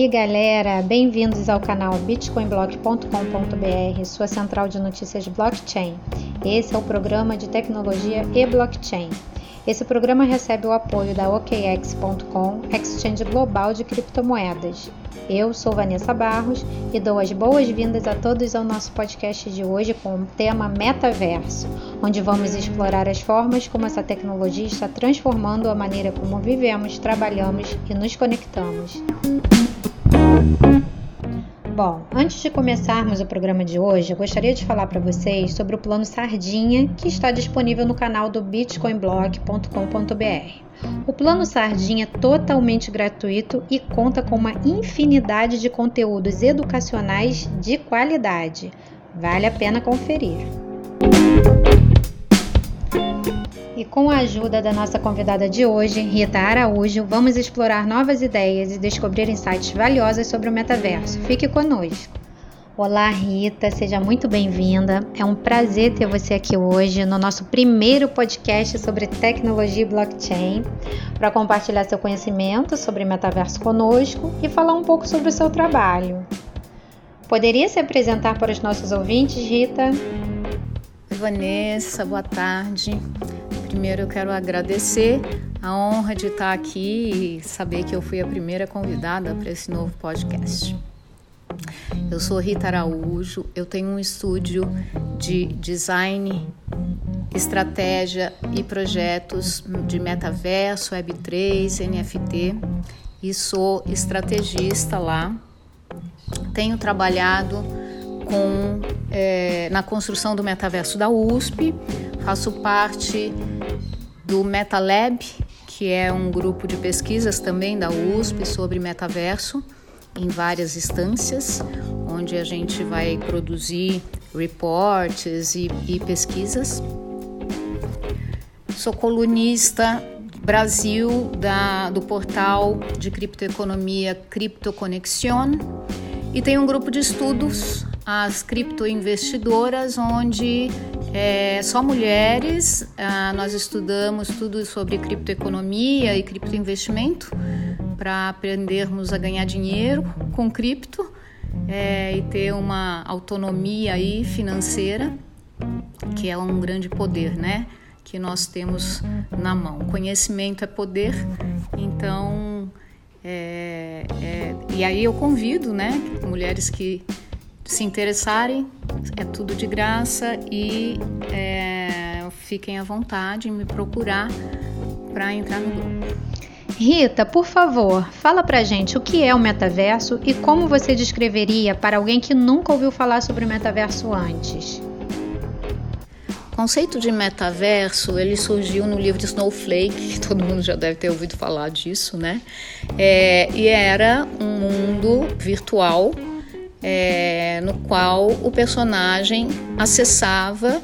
aí, galera? Bem-vindos ao canal bitcoinblock.com.br, sua central de notícias blockchain. Esse é o programa de tecnologia e blockchain. Esse programa recebe o apoio da OKEx.com, exchange global de criptomoedas. Eu sou Vanessa Barros e dou as boas-vindas a todos ao nosso podcast de hoje com o tema Metaverso, onde vamos explorar as formas como essa tecnologia está transformando a maneira como vivemos, trabalhamos e nos conectamos. Bom, antes de começarmos o programa de hoje, eu gostaria de falar para vocês sobre o plano Sardinha que está disponível no canal do bitcoinblog.com.br. O plano Sardinha é totalmente gratuito e conta com uma infinidade de conteúdos educacionais de qualidade. Vale a pena conferir. E com a ajuda da nossa convidada de hoje, Rita Araújo, vamos explorar novas ideias e descobrir insights valiosos sobre o metaverso. Fique conosco! Olá, Rita, seja muito bem-vinda. É um prazer ter você aqui hoje no nosso primeiro podcast sobre tecnologia e blockchain, para compartilhar seu conhecimento sobre metaverso conosco e falar um pouco sobre o seu trabalho. Poderia se apresentar para os nossos ouvintes, Rita? Vanessa, boa tarde. Primeiro eu quero agradecer a honra de estar aqui e saber que eu fui a primeira convidada para esse novo podcast. Eu sou Rita Araújo, eu tenho um estúdio de design, estratégia e projetos de metaverso, Web3, NFT e sou estrategista lá. Tenho trabalhado com, é, na construção do metaverso da USP, faço parte do MetaLab, que é um grupo de pesquisas também da USP sobre metaverso, em várias instâncias, onde a gente vai produzir reportes e, e pesquisas. Sou colunista Brasil da, do portal de criptoeconomia CryptoConnexion e tenho um grupo de estudos, as criptoinvestidoras, onde é, só mulheres. Ah, nós estudamos tudo sobre criptoeconomia e criptoinvestimento para aprendermos a ganhar dinheiro com cripto é, e ter uma autonomia aí financeira, que é um grande poder, né? Que nós temos na mão. Conhecimento é poder, então. É, é, e aí eu convido, né, mulheres que se interessarem, é tudo de graça e é, fiquem à vontade em me procurar para entrar no grupo. Rita, por favor, fala pra gente o que é o metaverso e como você descreveria para alguém que nunca ouviu falar sobre o metaverso antes. O conceito de metaverso ele surgiu no livro de Snowflake, que todo mundo já deve ter ouvido falar disso, né? É, e era um mundo virtual é, no qual o personagem acessava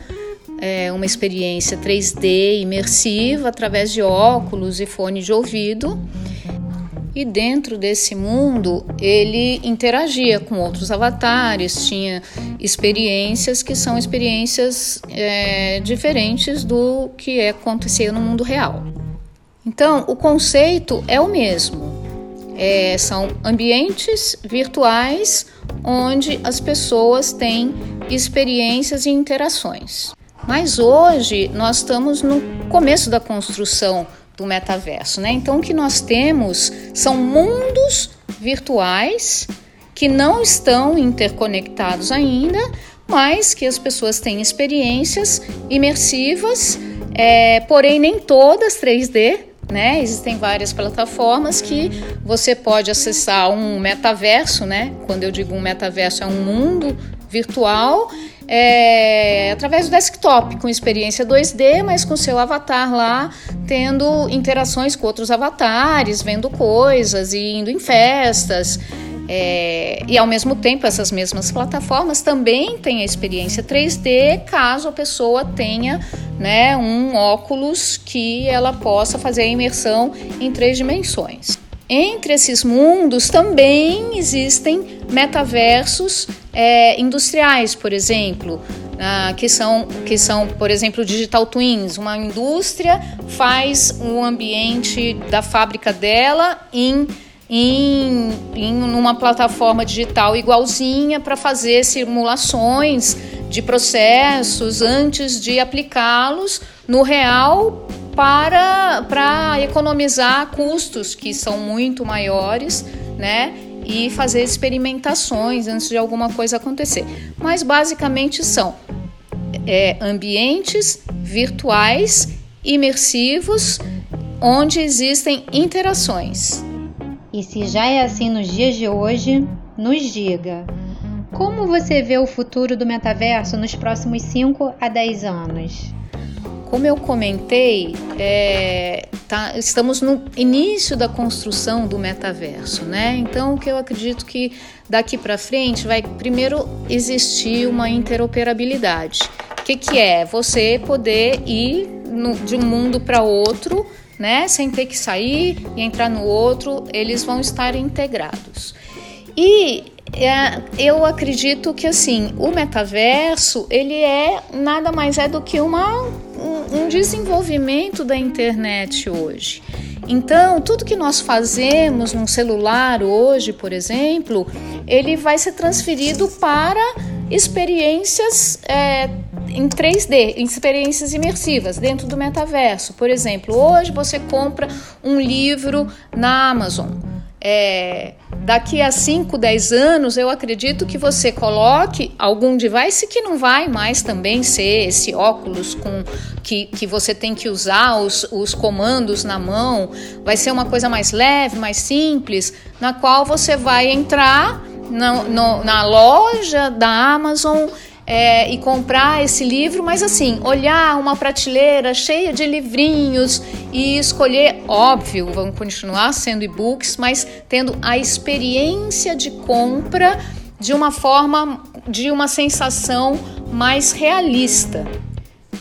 é, uma experiência 3D imersiva através de óculos e fone de ouvido. E dentro desse mundo ele interagia com outros avatares, tinha experiências que são experiências é, diferentes do que acontecia no mundo real. Então, o conceito é o mesmo. É, são ambientes virtuais onde as pessoas têm experiências e interações. Mas hoje nós estamos no começo da construção do metaverso, né? Então o que nós temos são mundos virtuais que não estão interconectados ainda, mas que as pessoas têm experiências imersivas, é, porém nem todas 3D, né? Existem várias plataformas que você pode acessar um metaverso, né? Quando eu digo um metaverso, é um mundo virtual é, através do desktop, com experiência 2D, mas com seu avatar lá, tendo interações com outros avatares, vendo coisas e indo em festas. É, e ao mesmo tempo, essas mesmas plataformas também têm a experiência 3D, caso a pessoa tenha né, um óculos que ela possa fazer a imersão em três dimensões. Entre esses mundos também existem metaversos é, industriais, por exemplo, ah, que, são, que são, por exemplo, digital twins. Uma indústria faz o ambiente da fábrica dela em em, em uma plataforma digital igualzinha para fazer simulações de processos antes de aplicá-los no real para, para economizar custos que são muito maiores, né? E fazer experimentações antes de alguma coisa acontecer. Mas basicamente são é, ambientes virtuais imersivos onde existem interações. E se já é assim nos dias de hoje, nos diga. Como você vê o futuro do metaverso nos próximos 5 a 10 anos? Como eu comentei, é, tá, estamos no início da construção do metaverso, né? Então, o que eu acredito que daqui para frente vai primeiro existir uma interoperabilidade. O que, que é? Você poder ir no, de um mundo para outro, né? Sem ter que sair e entrar no outro, eles vão estar integrados. E é, eu acredito que assim o metaverso ele é nada mais é do que uma, um, um desenvolvimento da internet hoje. Então, tudo que nós fazemos num celular hoje, por exemplo, ele vai ser transferido para experiências é, em 3D, experiências imersivas dentro do metaverso. Por exemplo, hoje você compra um livro na Amazon. É, daqui a 5, 10 anos, eu acredito que você coloque algum device que não vai mais também ser esse óculos com que, que você tem que usar os, os comandos na mão, vai ser uma coisa mais leve, mais simples, na qual você vai entrar no, na loja da Amazon é, e comprar esse livro, mas assim, olhar uma prateleira cheia de livrinhos e escolher, óbvio, vão continuar sendo e-books, mas tendo a experiência de compra de uma forma, de uma sensação mais realista.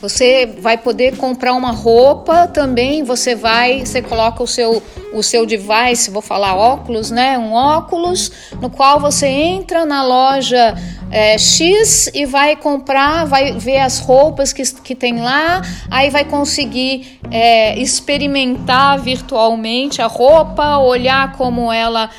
Você vai poder comprar uma roupa também, você vai, você coloca o seu o seu device, vou falar óculos, né? Um óculos no qual você entra na loja é, X e vai comprar, vai ver as roupas que, que tem lá, aí vai conseguir é, experimentar virtualmente a roupa, olhar como ela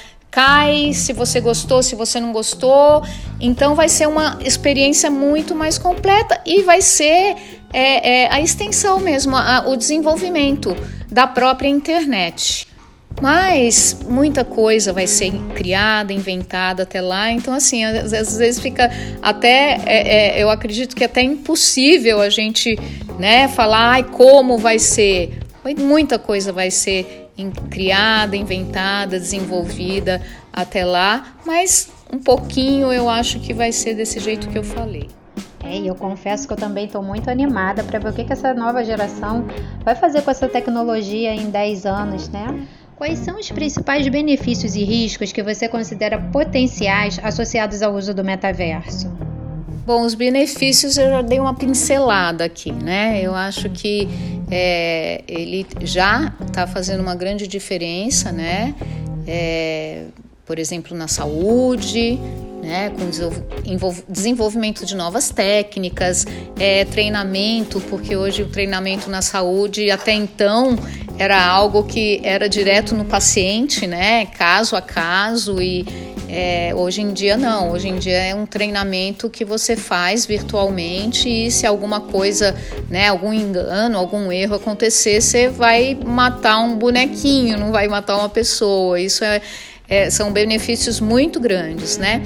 se você gostou, se você não gostou. Então vai ser uma experiência muito mais completa e vai ser é, é, a extensão mesmo, a, o desenvolvimento da própria internet. Mas muita coisa vai ser criada, inventada até lá. Então, assim, às, às vezes fica até. É, é, eu acredito que é até impossível a gente né, falar ai, como vai ser. Muita coisa vai ser criada, inventada, desenvolvida até lá, mas um pouquinho eu acho que vai ser desse jeito que eu falei. É, e eu confesso que eu também estou muito animada para ver o que, que essa nova geração vai fazer com essa tecnologia em 10 anos, né? Quais são os principais benefícios e riscos que você considera potenciais associados ao uso do metaverso? Bom, os benefícios eu já dei uma pincelada aqui, né? Eu acho que é, ele já está fazendo uma grande diferença, né? É, por exemplo, na saúde, né, com desenvolvimento de novas técnicas, é, treinamento, porque hoje o treinamento na saúde até então era algo que era direto no paciente, né, caso a caso e é, hoje em dia não, hoje em dia é um treinamento que você faz virtualmente e se alguma coisa, né, algum engano, algum erro acontecer, você vai matar um bonequinho, não vai matar uma pessoa. Isso é, é, são benefícios muito grandes, né?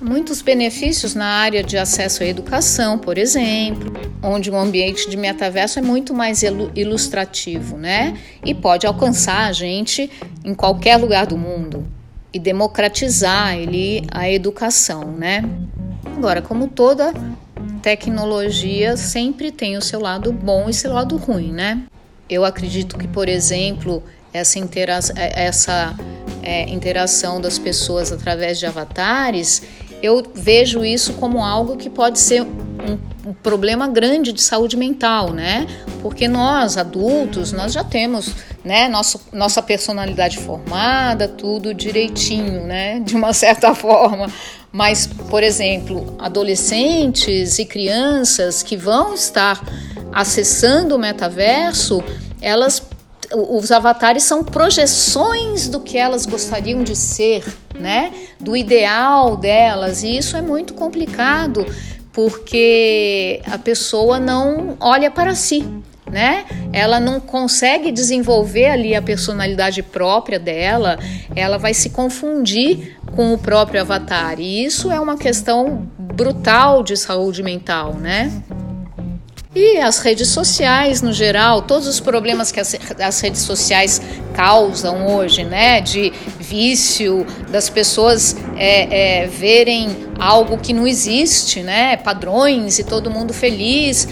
Muitos benefícios na área de acesso à educação, por exemplo, onde o ambiente de metaverso é muito mais ilustrativo, né? E pode alcançar a gente em qualquer lugar do mundo e democratizar ele a educação, né? Agora, como toda tecnologia sempre tem o seu lado bom e seu lado ruim, né? Eu acredito que, por exemplo, essa, intera essa é, interação das pessoas através de avatares, eu vejo isso como algo que pode ser um, um, problema grande de saúde mental, né? Porque nós, adultos, nós já temos, né, nosso, nossa personalidade formada, tudo direitinho, né? De uma certa forma. Mas, por exemplo, adolescentes e crianças que vão estar acessando o metaverso, elas os avatares são projeções do que elas gostariam de ser, né? Do ideal delas, e isso é muito complicado porque a pessoa não olha para si, né? Ela não consegue desenvolver ali a personalidade própria dela, ela vai se confundir com o próprio avatar. E isso é uma questão brutal de saúde mental, né? E as redes sociais, no geral, todos os problemas que as, as, redes sociais causam hoje, né? De vício, das pessoas é, é, verem algo que não existe, né? Padrões e todo mundo feliz.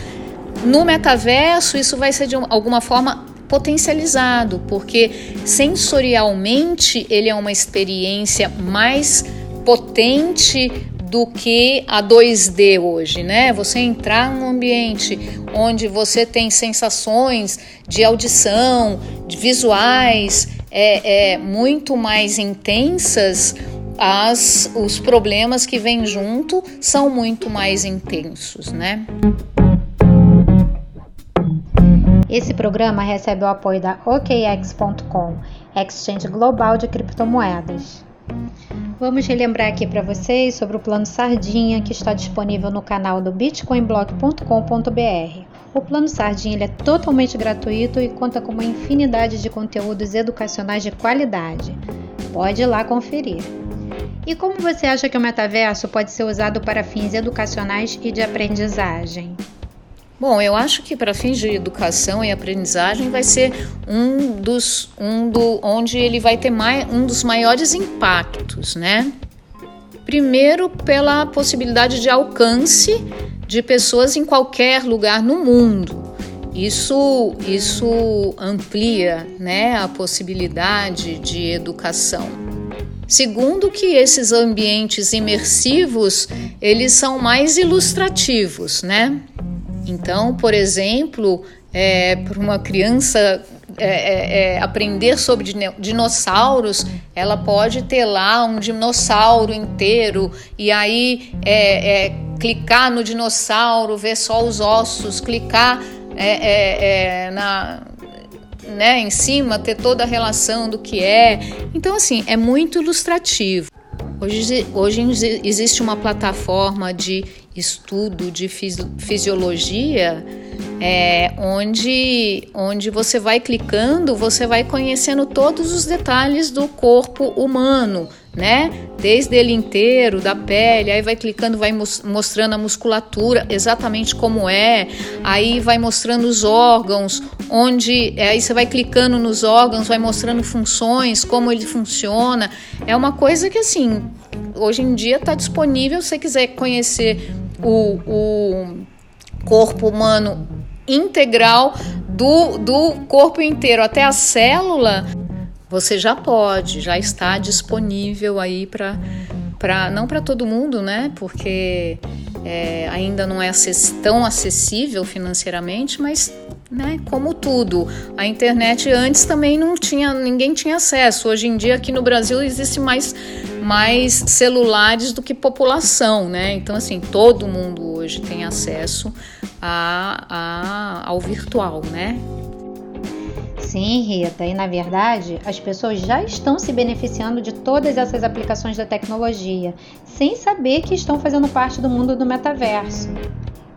No metaverso, isso vai ser de alguma forma potencializado, porque sensorialmente ele é uma experiência mais potente do que a 2D hoje, né? Você entrar num ambiente onde você tem sensações de audição, de visuais, é, é muito mais intensas. As, os problemas que vêm junto são muito mais intensos, né? Esse programa recebe o apoio da OKX.com, Exchange Global de Criptomoedas. Vamos relembrar aqui para vocês sobre o plano Sardinha que está disponível no canal do bitcoinblock.com.br. O plano Sardinha é totalmente gratuito e conta com uma infinidade de conteúdos educacionais de qualidade. Pode ir lá conferir. E como você acha que o metaverso pode ser usado para fins educacionais e de aprendizagem? Bom, eu acho que para fins de educação e aprendizagem vai ser um dos um do onde ele vai ter mais, um dos maiores impactos, né? Primeiro pela possibilidade de alcance de pessoas em qualquer lugar no mundo. Isso isso amplia, né, a possibilidade de educação. Segundo que esses ambientes imersivos, eles são mais ilustrativos, né? Então, por exemplo, é, para uma criança é, é, é aprender sobre dinossauros, ela pode ter lá um dinossauro inteiro e aí é, é, clicar no dinossauro, ver só os ossos, clicar na, né, em cima, ter toda a relação do que é. Então, assim, é muito ilustrativo. Hoje, hoje existe uma plataforma de estudo de fisiologia é, onde, onde você vai clicando, você vai conhecendo todos os detalhes do corpo humano, né? Desde ele inteiro, da pele, aí vai clicando, vai mostrando a musculatura exatamente como é, aí vai mostrando os órgãos, onde aí você vai clicando nos órgãos, vai mostrando funções, como ele funciona. É uma coisa que assim, hoje em dia está disponível se você quiser conhecer o, o corpo humano integral do, do corpo inteiro até a célula, você já pode, já está disponível aí para para não para todo mundo, né? Porque é, ainda não é tão acessível financeiramente, mas né, como tudo, a internet antes também não tinha, ninguém tinha acesso. Hoje em dia aqui no Brasil existe mais mais celulares do que população, né? Então assim todo mundo hoje tem acesso a, a ao virtual, né? Sim, Rita, e na verdade as pessoas já estão se beneficiando de todas essas aplicações da tecnologia, sem saber que estão fazendo parte do mundo do metaverso.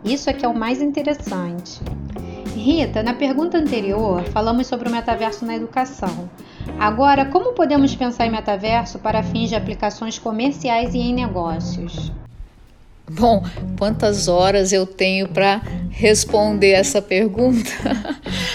Isso é que é o mais interessante. Rita, na pergunta anterior, falamos sobre o metaverso na educação. Agora, como podemos pensar em metaverso para fins de aplicações comerciais e em negócios? Bom, quantas horas eu tenho para responder essa pergunta?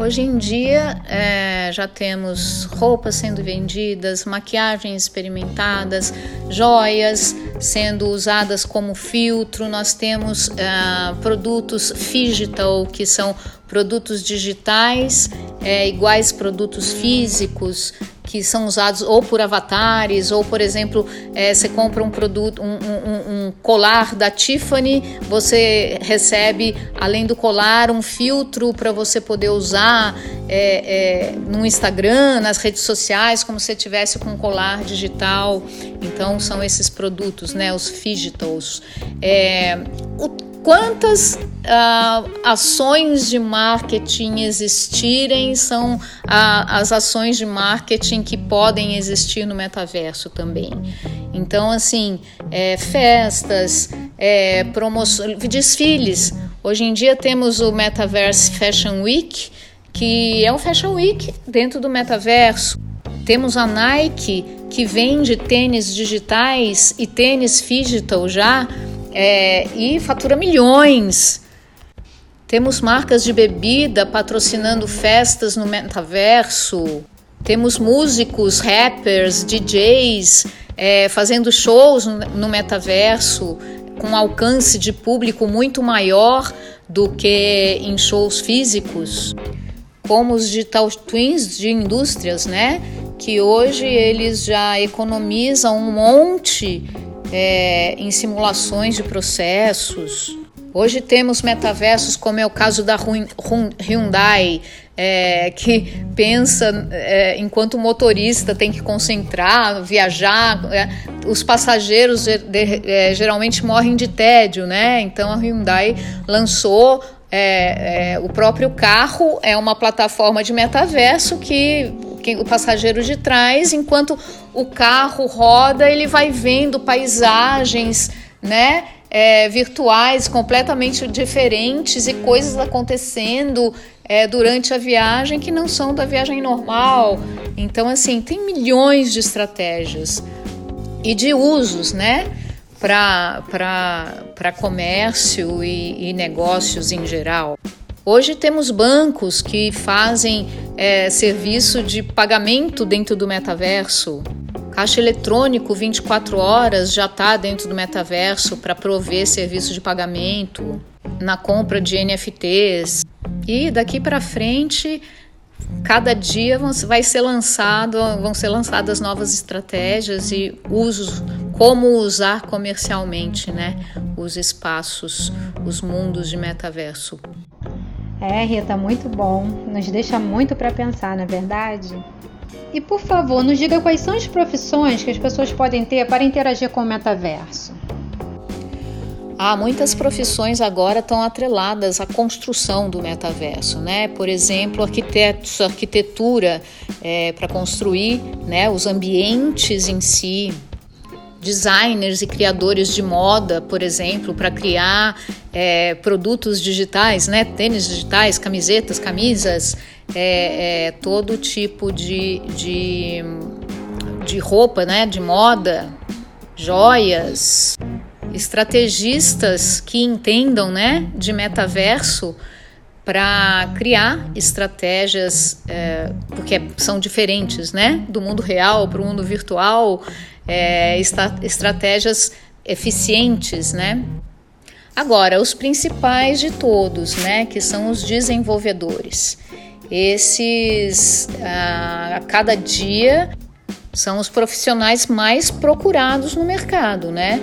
Hoje em dia é, já temos roupas sendo vendidas, maquiagens experimentadas, joias sendo usadas como filtro, nós temos é, produtos digital, que são produtos digitais é, iguais produtos físicos que são usados ou por avatares, ou por exemplo, é, você compra um produto, um, um, um, colar da Tiffany, você recebe, além do colar, um filtro para você poder usar é, é, no Instagram, nas redes sociais, como se tivesse com um colar digital. Então são esses produtos, né, os digitals. É, o quantas uh, ações de marketing existirem são uh, as ações de marketing que podem existir no metaverso também. Então, assim, é, festas, é, promoções, desfiles. Hoje em dia temos o Metaverse Fashion Week, que é um Fashion Week dentro do metaverso. Temos a Nike, que vende tênis digitais e tênis digital já é, e fatura milhões. Temos marcas de bebida patrocinando festas no metaverso. Temos músicos, rappers, DJs é, fazendo shows no metaverso com alcance de público muito maior do que em shows físicos, como os digital twins de indústrias, né? Que hoje eles já economizam um monte é, em simulações de processos. Hoje temos metaversos, como é o caso da Hyundai, é, que pensa é, enquanto o motorista tem que concentrar, viajar. É, os passageiros de, de, é, geralmente morrem de tédio, né? Então a Hyundai lançou é, é, o próprio carro, é uma plataforma de metaverso que o passageiro de trás, enquanto o carro roda, ele vai vendo paisagens, né? É, virtuais completamente diferentes e coisas acontecendo é, durante a viagem que não são da viagem normal. Então, assim, tem milhões de estratégias e de usos, né? Para comércio e, e negócios em geral. Hoje temos bancos que fazem é, serviço de pagamento dentro do metaverso. Caixa eletrônico 24 horas já está dentro do metaverso para prover serviço de pagamento na compra de NFTs. E daqui para frente, cada dia vai ser lançado, vão ser lançadas novas estratégias e usos, como usar comercialmente, né, os espaços, os mundos de metaverso. É, Rita, muito bom. Nos deixa muito para pensar, não é verdade? E por favor, nos diga quais são as profissões que as pessoas podem ter para interagir com o metaverso. Ah, muitas profissões agora estão atreladas à construção do metaverso, né? Por exemplo, arquitetos, arquitetura é, para construir né, os ambientes em si, designers e criadores de moda, por exemplo, para criar é, produtos digitais, né? tênis digitais, camisetas, camisas, é, é, todo tipo de, de, de roupa, né? de moda, joias, estrategistas que entendam né? de metaverso para criar estratégias, é, porque são diferentes, né? Do mundo real para o mundo virtual, é, estratégias eficientes, né? Agora, os principais de todos, né, que são os desenvolvedores. Esses, a cada dia, são os profissionais mais procurados no mercado, né?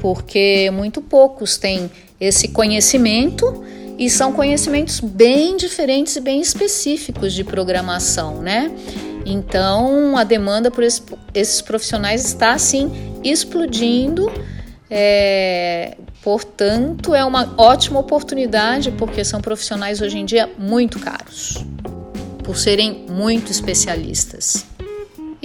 Porque muito poucos têm esse conhecimento e são conhecimentos bem diferentes e bem específicos de programação, né? Então, a demanda por esses profissionais está assim explodindo. É, portanto, é uma ótima oportunidade porque são profissionais hoje em dia muito caros, por serem muito especialistas.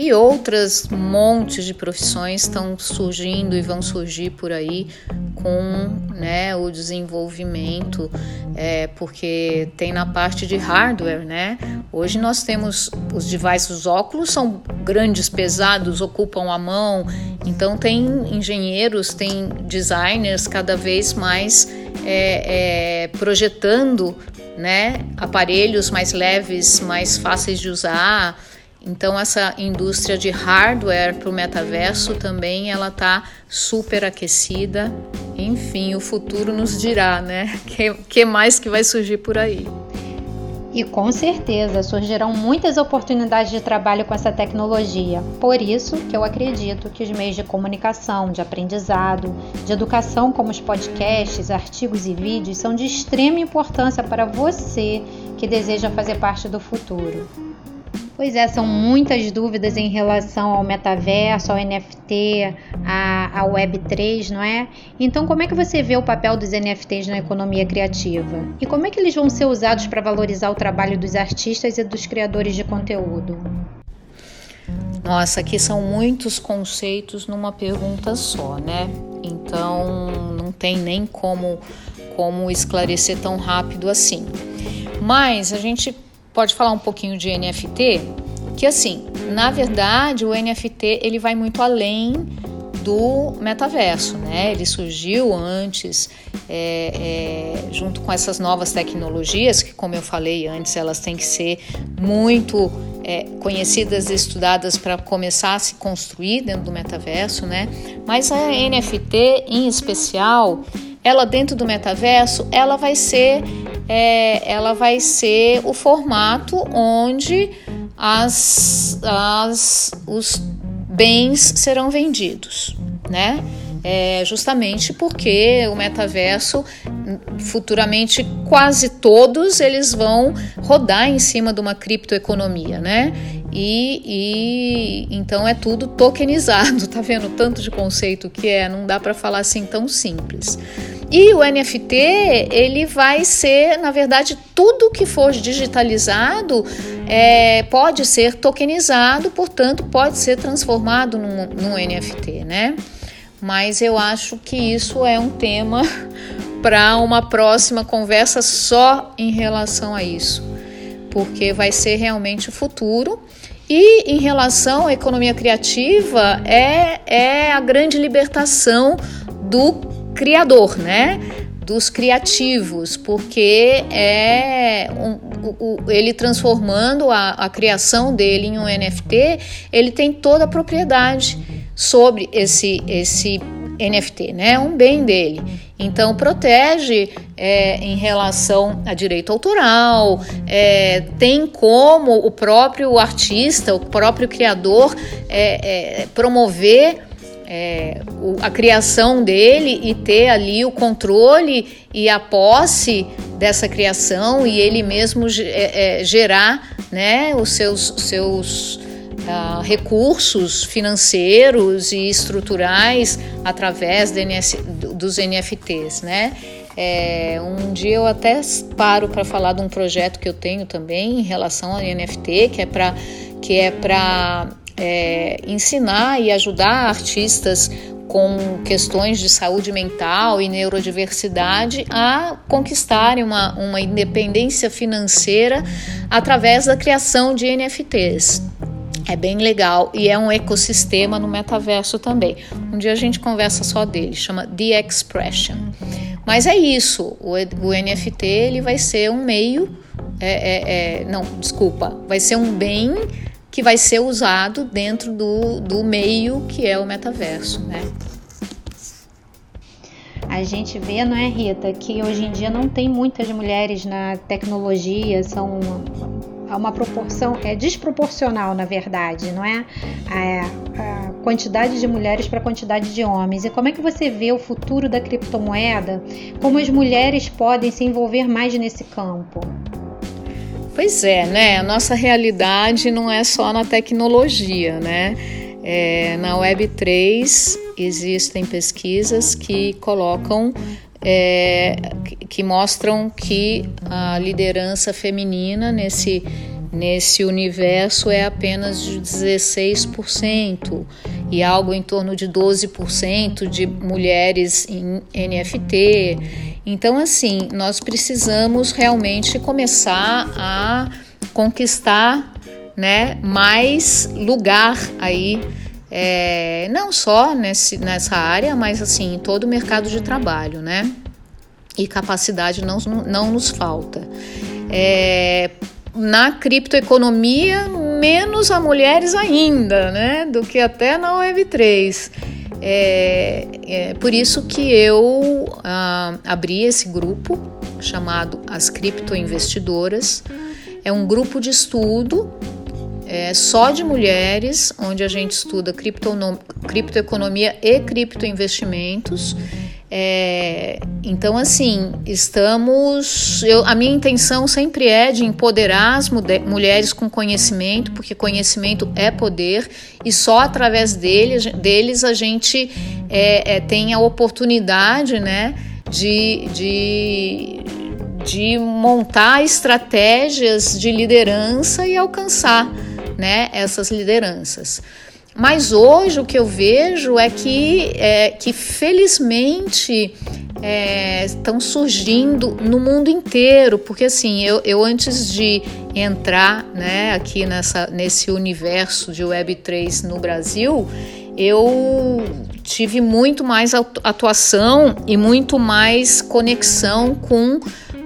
E outras montes de profissões estão surgindo e vão surgir por aí com né, o desenvolvimento, é, porque tem na parte de hardware, né? Hoje nós temos os devices, os óculos são grandes, pesados, ocupam a mão, então tem engenheiros, tem designers cada vez mais é, é, projetando né, aparelhos mais leves, mais fáceis de usar então essa indústria de hardware para o metaverso também ela está super aquecida. Enfim, o futuro nos dirá, né? Que, que mais que vai surgir por aí? E com certeza surgirão muitas oportunidades de trabalho com essa tecnologia. Por isso que eu acredito que os meios de comunicação, de aprendizado, de educação, como os podcasts, artigos e vídeos, são de extrema importância para você que deseja fazer parte do futuro. Pois é, são muitas dúvidas em relação ao metaverso, ao NFT, à, Web3, não é? Então, como é que você vê o papel dos NFTs na economia criativa? E como é que eles vão ser usados para valorizar o trabalho dos artistas e dos criadores de conteúdo? Nossa, aqui são muitos conceitos numa pergunta só, né? Então, não tem nem como, como esclarecer tão rápido assim. Mas a gente pode falar um pouquinho de NFT, que assim, na verdade, o NFT ele vai muito além do metaverso, né? Ele surgiu antes, é, é, junto com essas novas tecnologias, que, como eu falei antes, elas têm que ser muito é, conhecidas e estudadas para começar a se construir dentro do metaverso, né? Mas a NFT, em especial, ela dentro do metaverso, ela vai ser é, ela vai ser o formato onde as, as, os bens serão vendidos, né? É justamente porque o metaverso futuramente quase todos eles vão rodar em cima de uma criptoeconomia, né? E, e então é tudo tokenizado, tá vendo tanto de conceito que é, não dá para falar assim tão simples. E o NFT, ele vai ser, na verdade, tudo que for digitalizado é, pode ser tokenizado, portanto, pode ser transformado num, num NFT, né? Mas eu acho que isso é um tema para uma próxima conversa só em relação a isso, porque vai ser realmente o futuro. E em relação à economia criativa, é, é a grande libertação do criador, né? Dos criativos, porque é um, um, ele transformando a, a criação dele em um NFT, ele tem toda a propriedade sobre esse, esse NFT, né? Um bem dele. Então protege é, em relação a direito autoral, é, tem como o próprio artista, o próprio criador é, é promover é, o, a criação dele e ter ali o controle e a posse dessa criação e ele mesmo é, gerar né, os seus, seus uh, recursos financeiros e estruturais através NS, dos NFTs, né? É, um dia eu até paro para falar de um projeto que eu tenho também em relação ao NFT, que é para que é para é, ensinar e ajudar artistas com questões de saúde mental e neurodiversidade a conquistarem uma, uma independência financeira através da criação de NFTs. É bem legal e é um ecossistema no metaverso também. Um dia a gente conversa só dele, chama The Expression. Mas é isso, o, o NFT ele vai ser um meio, é, é, é, não, desculpa, vai ser um bem que vai ser usado dentro do, do meio que é o metaverso, né? A gente vê, não é, Rita, que hoje em dia não tem muitas mulheres na tecnologia, são uma, proporção, é desproporcional, na verdade, não é? A, a quantidade de mulheres para a quantidade de homens. E como é que você vê o futuro da criptomoeda? Como as mulheres podem se envolver mais nesse campo? Pois é, né? A nossa realidade não é só na tecnologia, né? É, na Web3 existem pesquisas que colocam, é, que mostram que a liderança feminina nesse, nesse universo é apenas de 16% e algo em torno de 12% de mulheres em NFT então, assim, nós precisamos realmente começar a conquistar né, mais lugar aí, é, não só nesse, nessa área, mas assim, em todo o mercado de trabalho, né? E capacidade não, não nos falta. É, na criptoeconomia, menos a mulheres ainda, né? Do que até na Web3. É, é por isso que eu ah, abri esse grupo chamado As Criptoinvestidoras. É um grupo de estudo é, só de mulheres, onde a gente estuda criptoeconomia e criptoinvestimentos. É, então, assim, estamos. Eu, a minha intenção sempre é de empoderar as mulheres com conhecimento, porque conhecimento é poder, e só através deles, deles a gente é, é, tem a oportunidade, né, de, de, de montar estratégias de liderança e alcançar, né, essas lideranças. Mas hoje o que eu vejo é que, é, que felizmente é, estão surgindo no mundo inteiro, porque assim, eu, eu antes de entrar né, aqui nessa, nesse universo de Web3 no Brasil, eu tive muito mais atuação e muito mais conexão com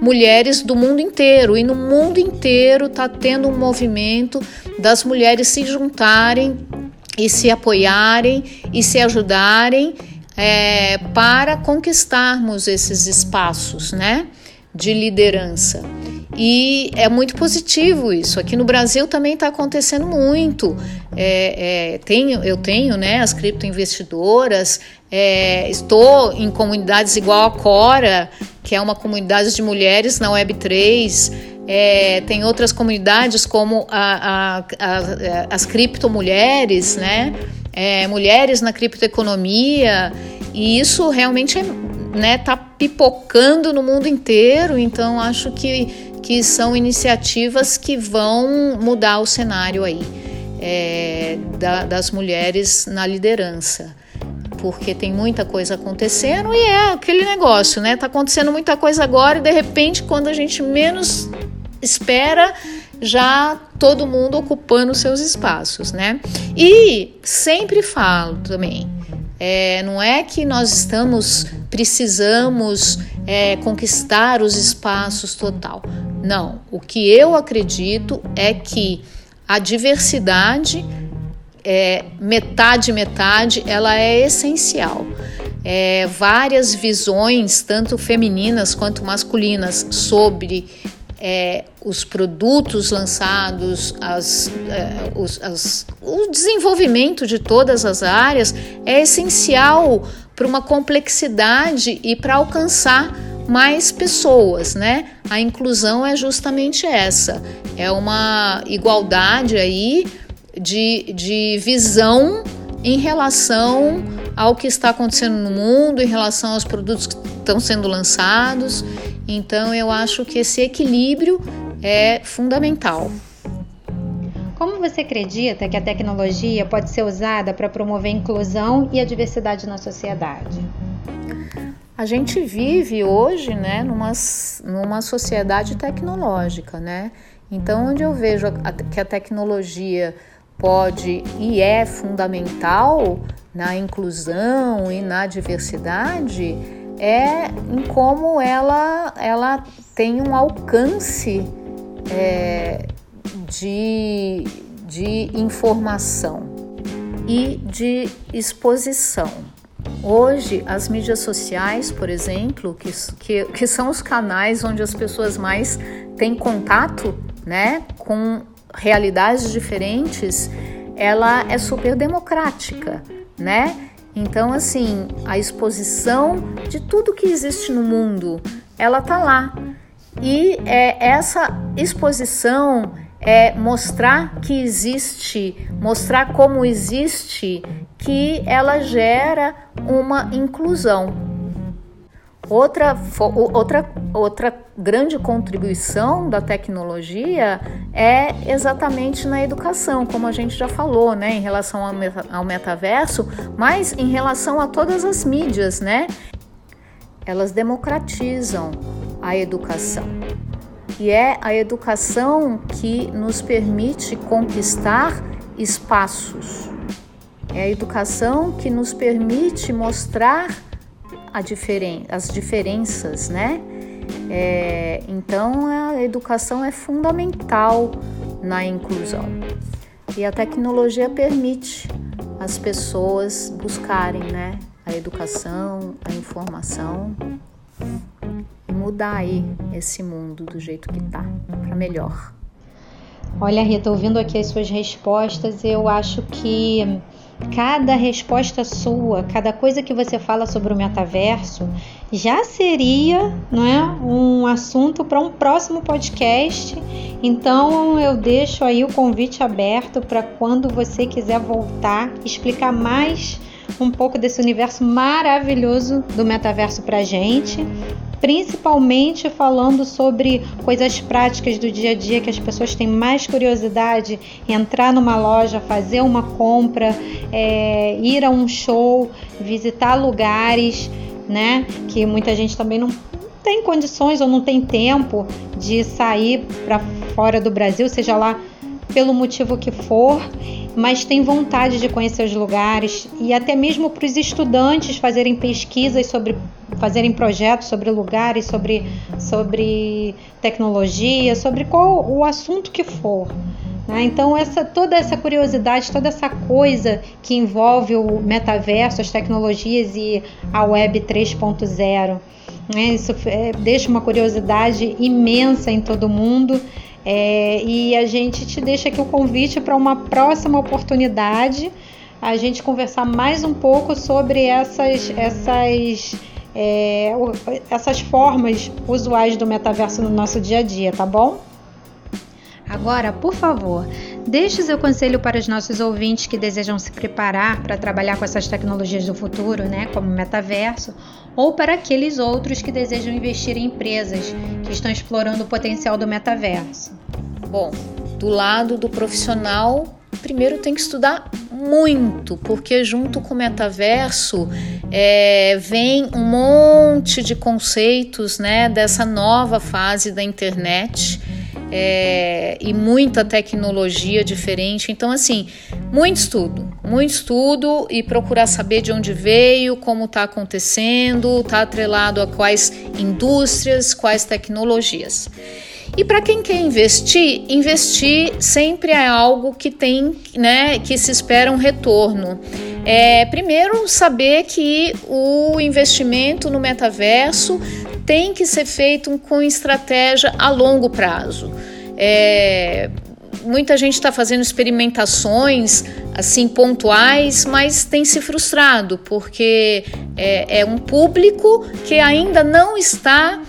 mulheres do mundo inteiro. E no mundo inteiro está tendo um movimento das mulheres se juntarem e se apoiarem e se ajudarem é, para conquistarmos esses espaços, né, de liderança. E é muito positivo isso. Aqui no Brasil também está acontecendo muito. É, é, tenho, eu tenho né, as criptoinvestidoras, é, estou em comunidades igual a Cora, que é uma comunidade de mulheres na Web3. É, tem outras comunidades como a, a, a, as criptomulheres, né? É, mulheres na criptoeconomia, e isso realmente é, né, tá pipocando no mundo inteiro, então acho que, que são iniciativas que vão mudar o cenário aí é, da, das mulheres na liderança porque tem muita coisa acontecendo e é aquele negócio, né? Tá acontecendo muita coisa agora e de repente, quando a gente menos espera já todo mundo ocupando seus espaços, né? E sempre falo também, é, não é que nós estamos precisamos é, conquistar os espaços total. Não, o que eu acredito é que a diversidade é, metade metade ela é essencial. É, várias visões, tanto femininas quanto masculinas, sobre é, os produtos lançados, as, é, os, as, o desenvolvimento de todas as áreas é essencial para uma complexidade e para alcançar mais pessoas, né? A inclusão é justamente essa, é uma igualdade aí de, de visão em relação ao que está acontecendo no mundo, em relação aos produtos que estão sendo lançados. Então, eu acho que esse equilíbrio é fundamental. Como você acredita que a tecnologia pode ser usada para promover a inclusão e a diversidade na sociedade? A gente vive hoje, né, numa, numa sociedade tecnológica, né? Então, onde eu vejo a, que a tecnologia pode e é fundamental na inclusão e na diversidade é em como ela, ela tem um alcance é, de, de informação e de exposição. Hoje, as mídias sociais, por exemplo, que, que, que são os canais onde as pessoas mais têm contato né, com realidades diferentes, ela é super democrática, né? Então, assim, a exposição de tudo que existe no mundo, ela tá lá. E é, essa exposição é mostrar que existe, mostrar como existe, que ela gera uma inclusão. Outra, outra, outra grande contribuição da tecnologia é exatamente na educação, como a gente já falou, né, em relação ao metaverso, mas em relação a todas as mídias, né? Elas democratizam a educação. E é a educação que nos permite conquistar espaços. É a educação que nos permite mostrar diferen as diferenças, né? É, então a educação é fundamental na inclusão e a tecnologia permite as pessoas buscarem, né? A educação, a informação mudar aí esse mundo do jeito que tá para melhor. Olha, Rita, ouvindo aqui as suas respostas, eu acho que cada resposta sua, cada coisa que você fala sobre o metaverso já seria não é, um assunto para um próximo podcast. Então eu deixo aí o convite aberto para quando você quiser voltar, explicar mais um pouco desse universo maravilhoso do metaverso para gente principalmente falando sobre coisas práticas do dia a dia que as pessoas têm mais curiosidade, entrar numa loja, fazer uma compra, é, ir a um show, visitar lugares, né? Que muita gente também não tem condições ou não tem tempo de sair para fora do Brasil, seja lá pelo motivo que for, mas tem vontade de conhecer os lugares e até mesmo para os estudantes fazerem pesquisas sobre fazerem projetos sobre lugares, sobre, sobre tecnologia, sobre qual o assunto que for. Né? Então, essa, toda essa curiosidade, toda essa coisa que envolve o metaverso, as tecnologias e a web 3.0, né? isso é, deixa uma curiosidade imensa em todo mundo. É, e a gente te deixa aqui o convite para uma próxima oportunidade a gente conversar mais um pouco sobre essas, essas é, essas formas usuais do metaverso no nosso dia a dia, tá bom? Agora, por favor, deixe seu conselho para os nossos ouvintes que desejam se preparar para trabalhar com essas tecnologias do futuro, né, como o metaverso, ou para aqueles outros que desejam investir em empresas que estão explorando o potencial do metaverso. Bom, do lado do profissional, primeiro tem que estudar muito, porque junto com o metaverso é, vem um monte de conceitos né, dessa nova fase da internet. É, e muita tecnologia diferente. Então, assim, muito estudo, muito estudo e procurar saber de onde veio, como está acontecendo, está atrelado a quais indústrias, quais tecnologias. E para quem quer investir, investir sempre é algo que tem, né, que se espera um retorno. É, primeiro, saber que o investimento no metaverso tem que ser feito com estratégia a longo prazo. É, muita gente está fazendo experimentações assim pontuais, mas tem se frustrado porque é, é um público que ainda não está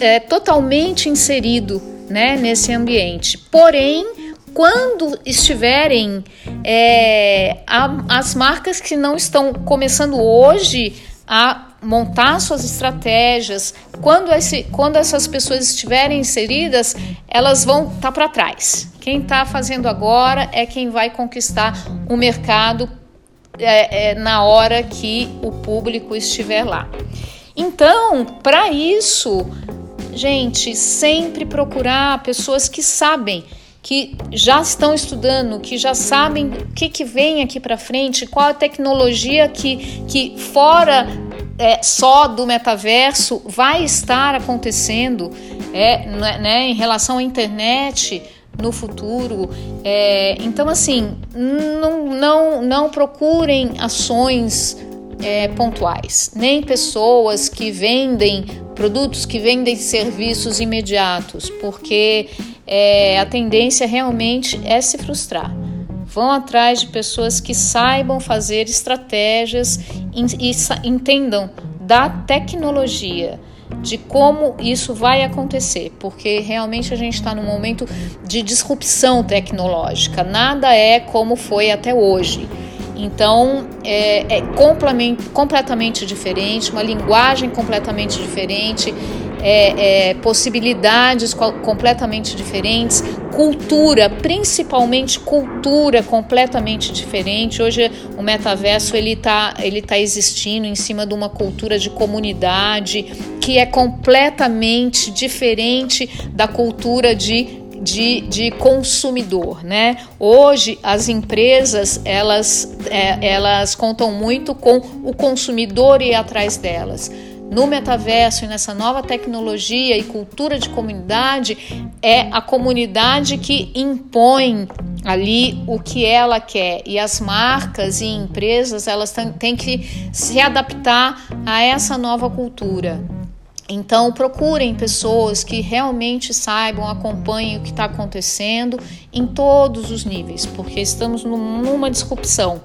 é, totalmente inserido né, nesse ambiente. Porém, quando estiverem é, a, as marcas que não estão começando hoje a montar suas estratégias, quando, esse, quando essas pessoas estiverem inseridas, elas vão estar tá para trás. Quem está fazendo agora é quem vai conquistar o mercado é, é, na hora que o público estiver lá. Então, para isso, gente, sempre procurar pessoas que sabem, que já estão estudando, que já sabem o que, que vem aqui para frente, qual a tecnologia que, que fora é, só do metaverso vai estar acontecendo é, né, né em relação à internet no futuro. É, então, assim, não, não, não procurem ações é, pontuais, nem pessoas que vendem produtos que vendem serviços imediatos, porque é, a tendência realmente é se frustrar. Vão atrás de pessoas que saibam fazer estratégias e, e entendam da tecnologia, de como isso vai acontecer, porque realmente a gente está num momento de disrupção tecnológica. Nada é como foi até hoje. Então é, é completamente diferente, uma linguagem completamente diferente, é, é, possibilidades completamente diferentes, cultura, principalmente cultura completamente diferente. Hoje o metaverso ele está ele tá existindo em cima de uma cultura de comunidade que é completamente diferente da cultura de de, de consumidor, né? Hoje as empresas elas, é, elas contam muito com o consumidor e atrás delas. No metaverso e nessa nova tecnologia e cultura de comunidade, é a comunidade que impõe ali o que ela quer e as marcas e empresas elas têm que se adaptar a essa nova cultura. Então, procurem pessoas que realmente saibam, acompanhem o que está acontecendo em todos os níveis, porque estamos numa disrupção.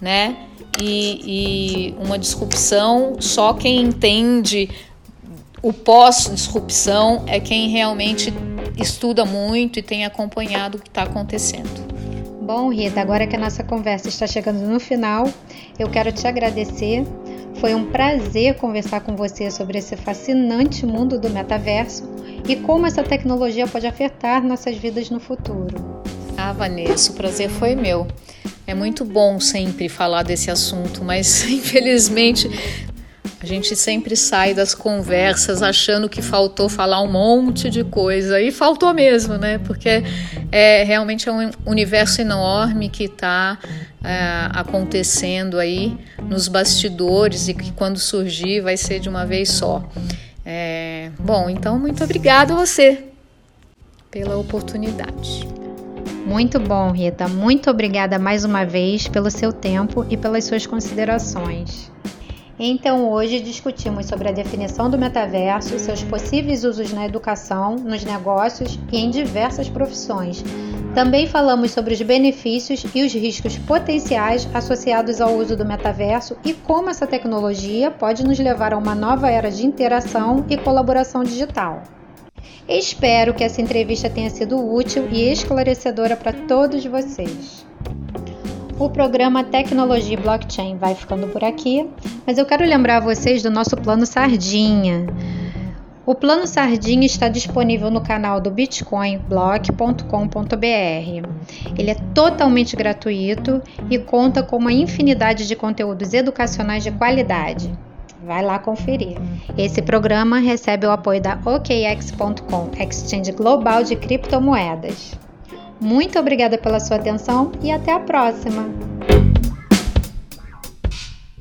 né? E, e uma disrupção, só quem entende o pós-disrupção é quem realmente estuda muito e tem acompanhado o que está acontecendo. Bom, Rita, agora que a nossa conversa está chegando no final, eu quero te agradecer. Foi um prazer conversar com você sobre esse fascinante mundo do metaverso e como essa tecnologia pode afetar nossas vidas no futuro. Ah, Vanessa, o prazer foi meu. É muito bom sempre falar desse assunto, mas infelizmente a gente sempre sai das conversas achando que faltou falar um monte de coisa e faltou mesmo, né? Porque é realmente é um universo enorme que está é, acontecendo aí nos bastidores e que quando surgir vai ser de uma vez só. É, bom, então muito obrigada a você pela oportunidade. Muito bom, Rita. Muito obrigada mais uma vez pelo seu tempo e pelas suas considerações. Então, hoje discutimos sobre a definição do metaverso, seus possíveis usos na educação, nos negócios e em diversas profissões. Também falamos sobre os benefícios e os riscos potenciais associados ao uso do metaverso e como essa tecnologia pode nos levar a uma nova era de interação e colaboração digital. Espero que essa entrevista tenha sido útil e esclarecedora para todos vocês. O programa Tecnologia Blockchain vai ficando por aqui, mas eu quero lembrar vocês do nosso plano Sardinha. O plano Sardinha está disponível no canal do bitcoinblock.com.br. Ele é totalmente gratuito e conta com uma infinidade de conteúdos educacionais de qualidade. Vai lá conferir. Esse programa recebe o apoio da OKX.com, Exchange Global de Criptomoedas. Muito obrigada pela sua atenção e até a próxima!